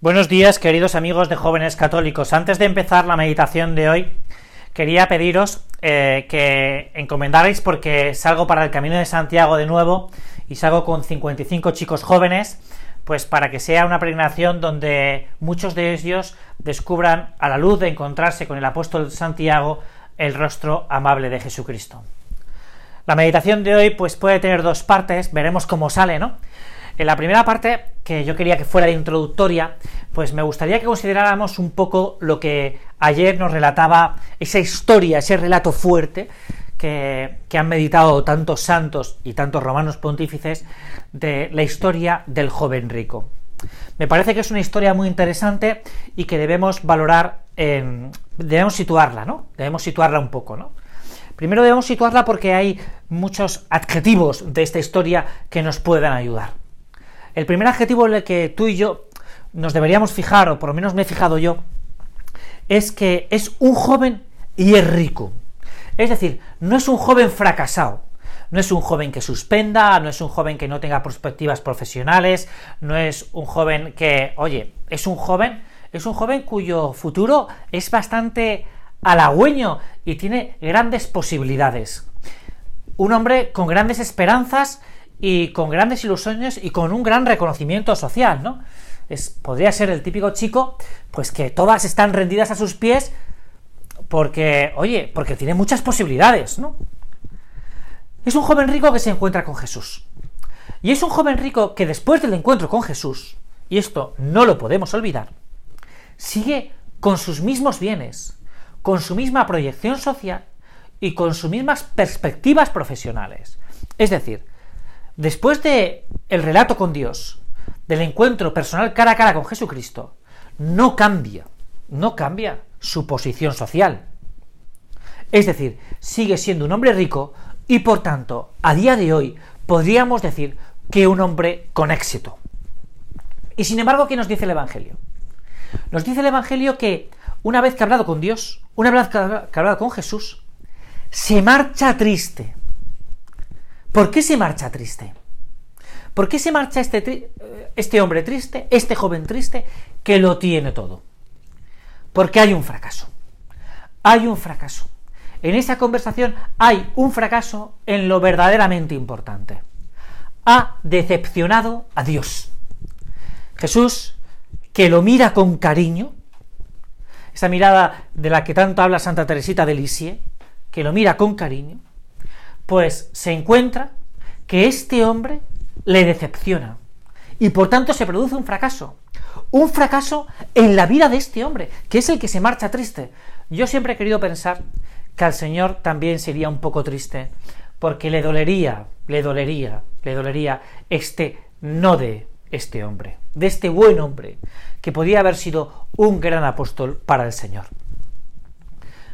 Buenos días, queridos amigos de jóvenes católicos. Antes de empezar la meditación de hoy, quería pediros eh, que encomendarais porque salgo para el Camino de Santiago de nuevo y salgo con 55 chicos jóvenes, pues para que sea una peregrinación donde muchos de ellos descubran a la luz de encontrarse con el apóstol Santiago el rostro amable de Jesucristo. La meditación de hoy pues puede tener dos partes, veremos cómo sale, ¿no? En la primera parte, que yo quería que fuera introductoria, pues me gustaría que consideráramos un poco lo que ayer nos relataba esa historia, ese relato fuerte que, han meditado tantos santos y tantos romanos pontífices de la historia del joven rico. Me parece que es una historia muy interesante y que debemos valorar, debemos situarla, ¿no? Debemos situarla un poco, ¿no? Primero debemos situarla porque hay muchos adjetivos de esta historia que nos puedan ayudar. El primer adjetivo en el que tú y yo nos deberíamos fijar, o por lo menos me he fijado yo, es que es un joven y es rico. Es decir, no es un joven fracasado, no es un joven que suspenda, no es un joven que no tenga perspectivas profesionales, no es un joven que, oye, es un joven, es un joven cuyo futuro es bastante halagüeño y tiene grandes posibilidades. Un hombre con grandes esperanzas y con grandes ilusiones y con un gran reconocimiento social, ¿no? Es, podría ser el típico chico, pues que todas están rendidas a sus pies porque, oye, porque tiene muchas posibilidades, ¿no? Es un joven rico que se encuentra con Jesús. Y es un joven rico que después del encuentro con Jesús, y esto no lo podemos olvidar, sigue con sus mismos bienes, con su misma proyección social y con sus mismas perspectivas profesionales. Es decir, Después de el relato con Dios, del encuentro personal cara a cara con Jesucristo, no cambia, no cambia su posición social. Es decir, sigue siendo un hombre rico y por tanto, a día de hoy, podríamos decir que un hombre con éxito. Y sin embargo, ¿qué nos dice el Evangelio? Nos dice el Evangelio que una vez que ha hablado con Dios, una vez que ha hablado con Jesús, se marcha triste. ¿Por qué se marcha triste? ¿Por qué se marcha este, este hombre triste, este joven triste, que lo tiene todo? Porque hay un fracaso. Hay un fracaso. En esa conversación hay un fracaso en lo verdaderamente importante. Ha decepcionado a Dios. Jesús, que lo mira con cariño, esa mirada de la que tanto habla Santa Teresita de Lisieux, que lo mira con cariño, pues se encuentra que este hombre le decepciona y por tanto se produce un fracaso. Un fracaso en la vida de este hombre, que es el que se marcha triste. Yo siempre he querido pensar que al Señor también sería un poco triste, porque le dolería, le dolería, le dolería este no de este hombre, de este buen hombre, que podía haber sido un gran apóstol para el Señor.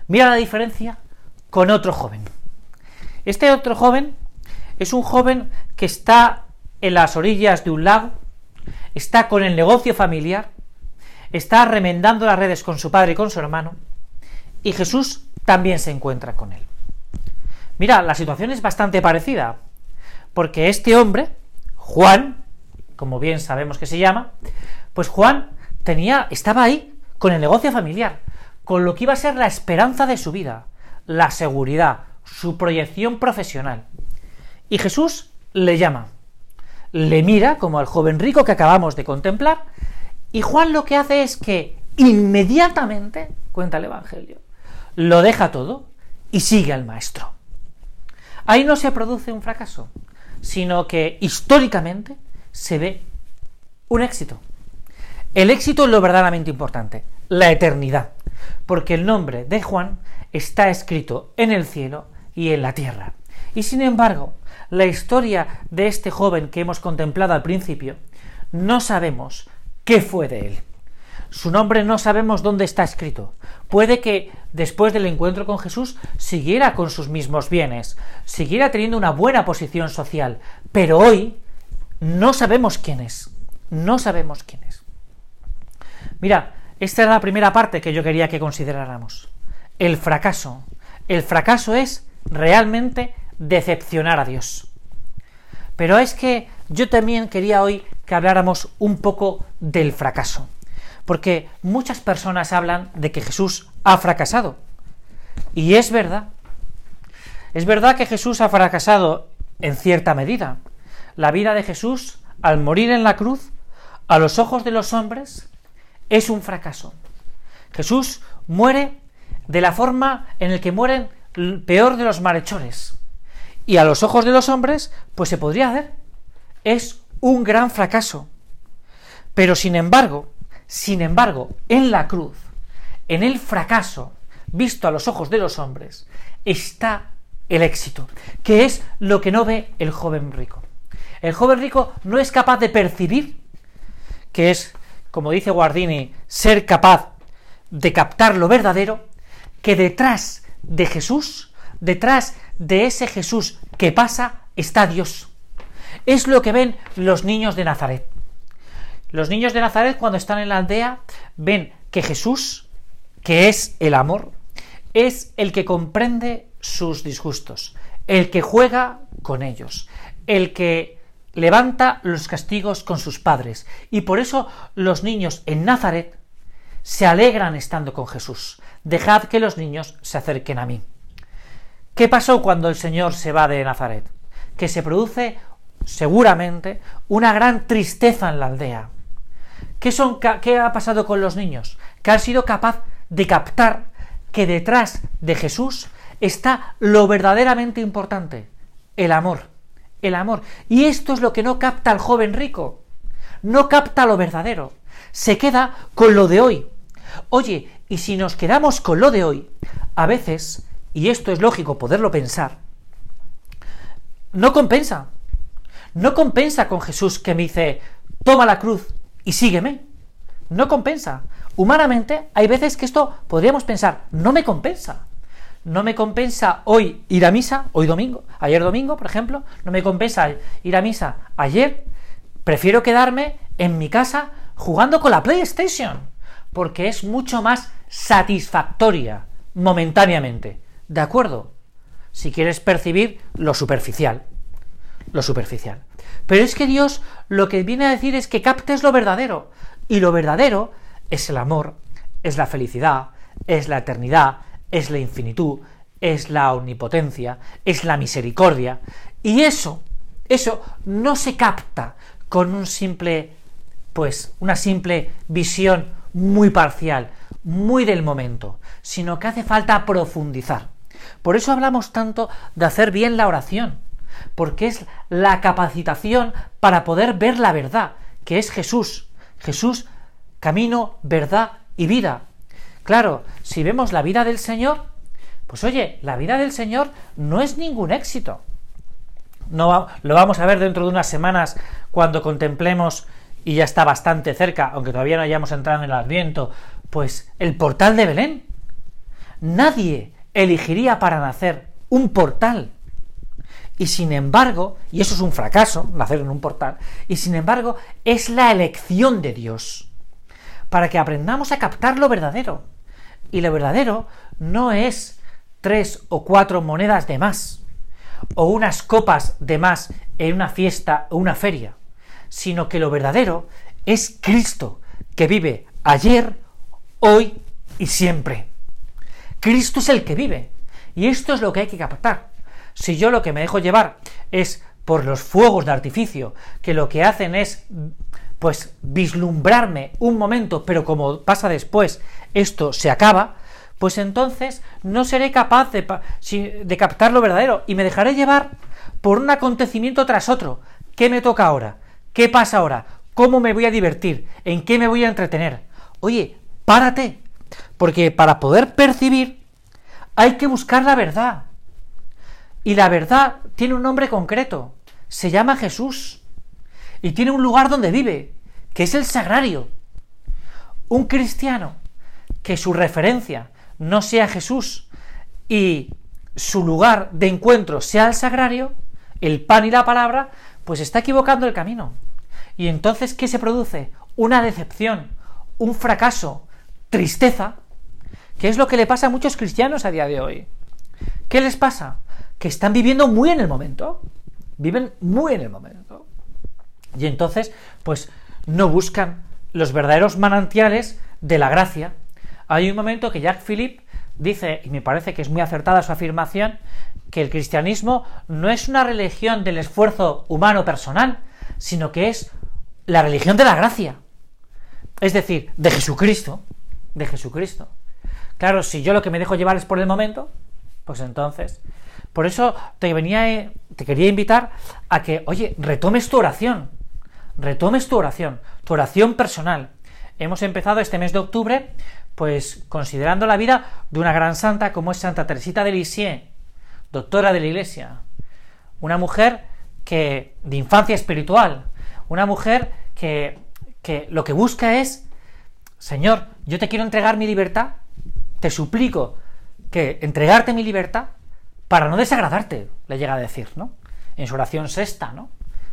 Mira la diferencia con otro joven. Este otro joven es un joven que está en las orillas de un lago, está con el negocio familiar, está remendando las redes con su padre y con su hermano, y Jesús también se encuentra con él. Mira, la situación es bastante parecida, porque este hombre, Juan, como bien sabemos que se llama, pues Juan tenía, estaba ahí con el negocio familiar, con lo que iba a ser la esperanza de su vida, la seguridad, su proyección profesional. Y Jesús le llama, le mira como al joven rico que acabamos de contemplar, y Juan lo que hace es que inmediatamente, cuenta el Evangelio, lo deja todo y sigue al maestro. Ahí no se produce un fracaso, sino que históricamente se ve un éxito. El éxito es lo verdaderamente importante, la eternidad, porque el nombre de Juan está escrito en el cielo y en la tierra. Y sin embargo, la historia de este joven que hemos contemplado al principio, no sabemos qué fue de él. Su nombre no sabemos dónde está escrito. Puede que después del encuentro con Jesús siguiera con sus mismos bienes, siguiera teniendo una buena posición social, pero hoy no sabemos quién es. No sabemos quién es. Mira, esta era la primera parte que yo quería que consideráramos. El fracaso. El fracaso es realmente decepcionar a Dios. Pero es que yo también quería hoy que habláramos un poco del fracaso. Porque muchas personas hablan de que Jesús ha fracasado. Y es verdad. Es verdad que Jesús ha fracasado en cierta medida. La vida de Jesús, al morir en la cruz, a los ojos de los hombres, es un fracaso. Jesús muere de la forma en la que mueren peor de los malhechores. Y a los ojos de los hombres, pues se podría hacer. Es un gran fracaso. Pero sin embargo, sin embargo, en la cruz, en el fracaso, visto a los ojos de los hombres, está el éxito, que es lo que no ve el joven rico. El joven rico no es capaz de percibir, que es, como dice Guardini, ser capaz de captar lo verdadero, que detrás de Jesús, detrás de ese Jesús que pasa, está Dios. Es lo que ven los niños de Nazaret. Los niños de Nazaret cuando están en la aldea ven que Jesús, que es el amor, es el que comprende sus disgustos, el que juega con ellos, el que levanta los castigos con sus padres. Y por eso los niños en Nazaret se alegran estando con Jesús. Dejad que los niños se acerquen a mí. ¿Qué pasó cuando el Señor se va de Nazaret? Que se produce seguramente una gran tristeza en la aldea. ¿Qué, ¿Qué ha pasado con los niños? Que han sido capaz de captar que detrás de Jesús está lo verdaderamente importante, el amor. El amor. Y esto es lo que no capta el joven rico. No capta lo verdadero. Se queda con lo de hoy. Oye, y si nos quedamos con lo de hoy, a veces, y esto es lógico poderlo pensar, no compensa. No compensa con Jesús que me dice, toma la cruz y sígueme. No compensa. Humanamente hay veces que esto podríamos pensar, no me compensa. No me compensa hoy ir a misa, hoy domingo, ayer domingo, por ejemplo, no me compensa ir a misa ayer, prefiero quedarme en mi casa jugando con la PlayStation, porque es mucho más satisfactoria momentáneamente. ¿De acuerdo? Si quieres percibir lo superficial. Lo superficial. Pero es que Dios lo que viene a decir es que captes lo verdadero. Y lo verdadero es el amor, es la felicidad, es la eternidad, es la infinitud, es la omnipotencia, es la misericordia. Y eso, eso no se capta con un simple, pues, una simple visión muy parcial, muy del momento, sino que hace falta profundizar. Por eso hablamos tanto de hacer bien la oración, porque es la capacitación para poder ver la verdad, que es Jesús. Jesús, camino, verdad y vida. Claro, si vemos la vida del Señor, pues oye, la vida del Señor no es ningún éxito. No, lo vamos a ver dentro de unas semanas cuando contemplemos, y ya está bastante cerca, aunque todavía no hayamos entrado en el Adviento, pues el portal de Belén. Nadie elegiría para nacer un portal. Y sin embargo, y eso es un fracaso, nacer en un portal, y sin embargo es la elección de Dios, para que aprendamos a captar lo verdadero. Y lo verdadero no es tres o cuatro monedas de más, o unas copas de más en una fiesta o una feria, sino que lo verdadero es Cristo, que vive ayer, hoy y siempre. Cristo es el que vive, y esto es lo que hay que captar. Si yo lo que me dejo llevar es por los fuegos de artificio, que lo que hacen es pues vislumbrarme un momento, pero como pasa después, esto se acaba, pues entonces no seré capaz de, de, captar lo verdadero y me dejaré llevar por un acontecimiento tras otro. ¿Qué me toca ahora? ¿Qué pasa ahora? ¿Cómo me voy a divertir? ¿En qué me voy a entretener? Oye, párate, porque para poder percibir hay que buscar la verdad. Y la verdad tiene un nombre concreto, se llama Jesús, y tiene un lugar donde vive, que es el sagrario. Un cristiano que su referencia no sea Jesús y su lugar de encuentro sea el sagrario, el pan y la palabra, pues está equivocando el camino. Y entonces, ¿qué se produce? Una decepción, un fracaso, tristeza, que es lo que le pasa a muchos cristianos a día de hoy. ¿Qué les pasa? que están viviendo muy en el momento. Viven muy en el momento. Y entonces, pues no buscan los verdaderos manantiales de la gracia. Hay un momento que Jacques Philippe dice, y me parece que es muy acertada su afirmación, que el cristianismo no es una religión del esfuerzo humano personal, sino que es la religión de la gracia. Es decir, de Jesucristo. De Jesucristo. Claro, si yo lo que me dejo llevar es por el momento, pues entonces. Por eso te venía, te quería invitar a que, oye, retomes tu oración. Retomes tu oración, tu oración personal. Hemos empezado este mes de octubre, pues considerando la vida de una gran santa como es Santa Teresita de Lisieux, doctora de la Iglesia. Una mujer que de infancia espiritual, una mujer que, que lo que busca es, Señor, yo te quiero entregar mi libertad, te suplico que entregarte mi libertad para no desagradarte, le llega a decir, ¿no? En su oración sexta, ¿no?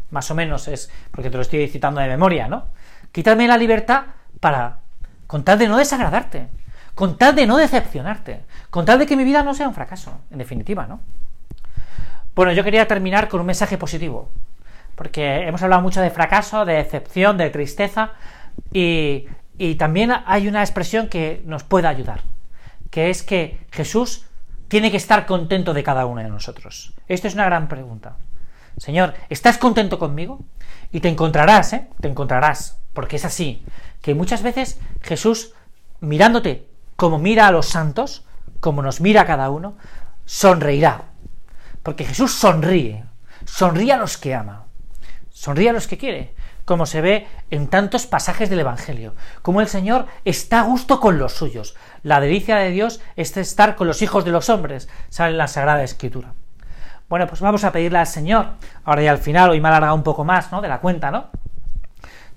Más o menos es, porque te lo estoy citando de memoria, ¿no? Quítame la libertad para, con tal de no desagradarte, con tal de no decepcionarte, con tal de que mi vida no sea un fracaso, en definitiva, ¿no? Bueno, yo quería terminar con un mensaje positivo, porque hemos hablado mucho de fracaso, de decepción, de tristeza, y, también hay una expresión que nos puede ayudar, que es que Jesús tiene que estar contento de cada uno de nosotros. Esto es una gran pregunta. Señor, ¿estás contento conmigo? Y te encontrarás, ¿eh? Te encontrarás, porque es así, que muchas veces Jesús, mirándote como mira a los santos, como nos mira a cada uno, sonreirá. Porque Jesús sonríe, sonríe a los que ama, sonríe a los que quiere como se ve en tantos pasajes del Evangelio, como el Señor está a gusto con los suyos. La delicia de Dios es estar con los hijos de los hombres, sale en la Sagrada Escritura. Bueno, pues vamos a pedirle al Señor, ahora ya al final, hoy me ha alargado un poco más, ¿no? De la cuenta, ¿no?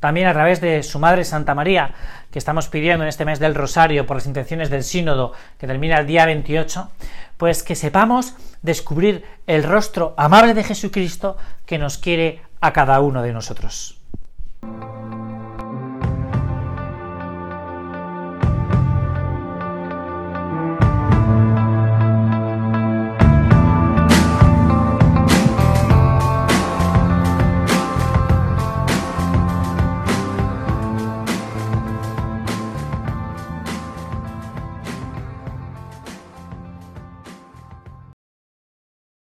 También a través de su Madre Santa María, que estamos pidiendo en este mes del Rosario por las intenciones del Sínodo, que termina el día 28, pues que sepamos descubrir el rostro amable de Jesucristo que nos quiere a cada uno de nosotros.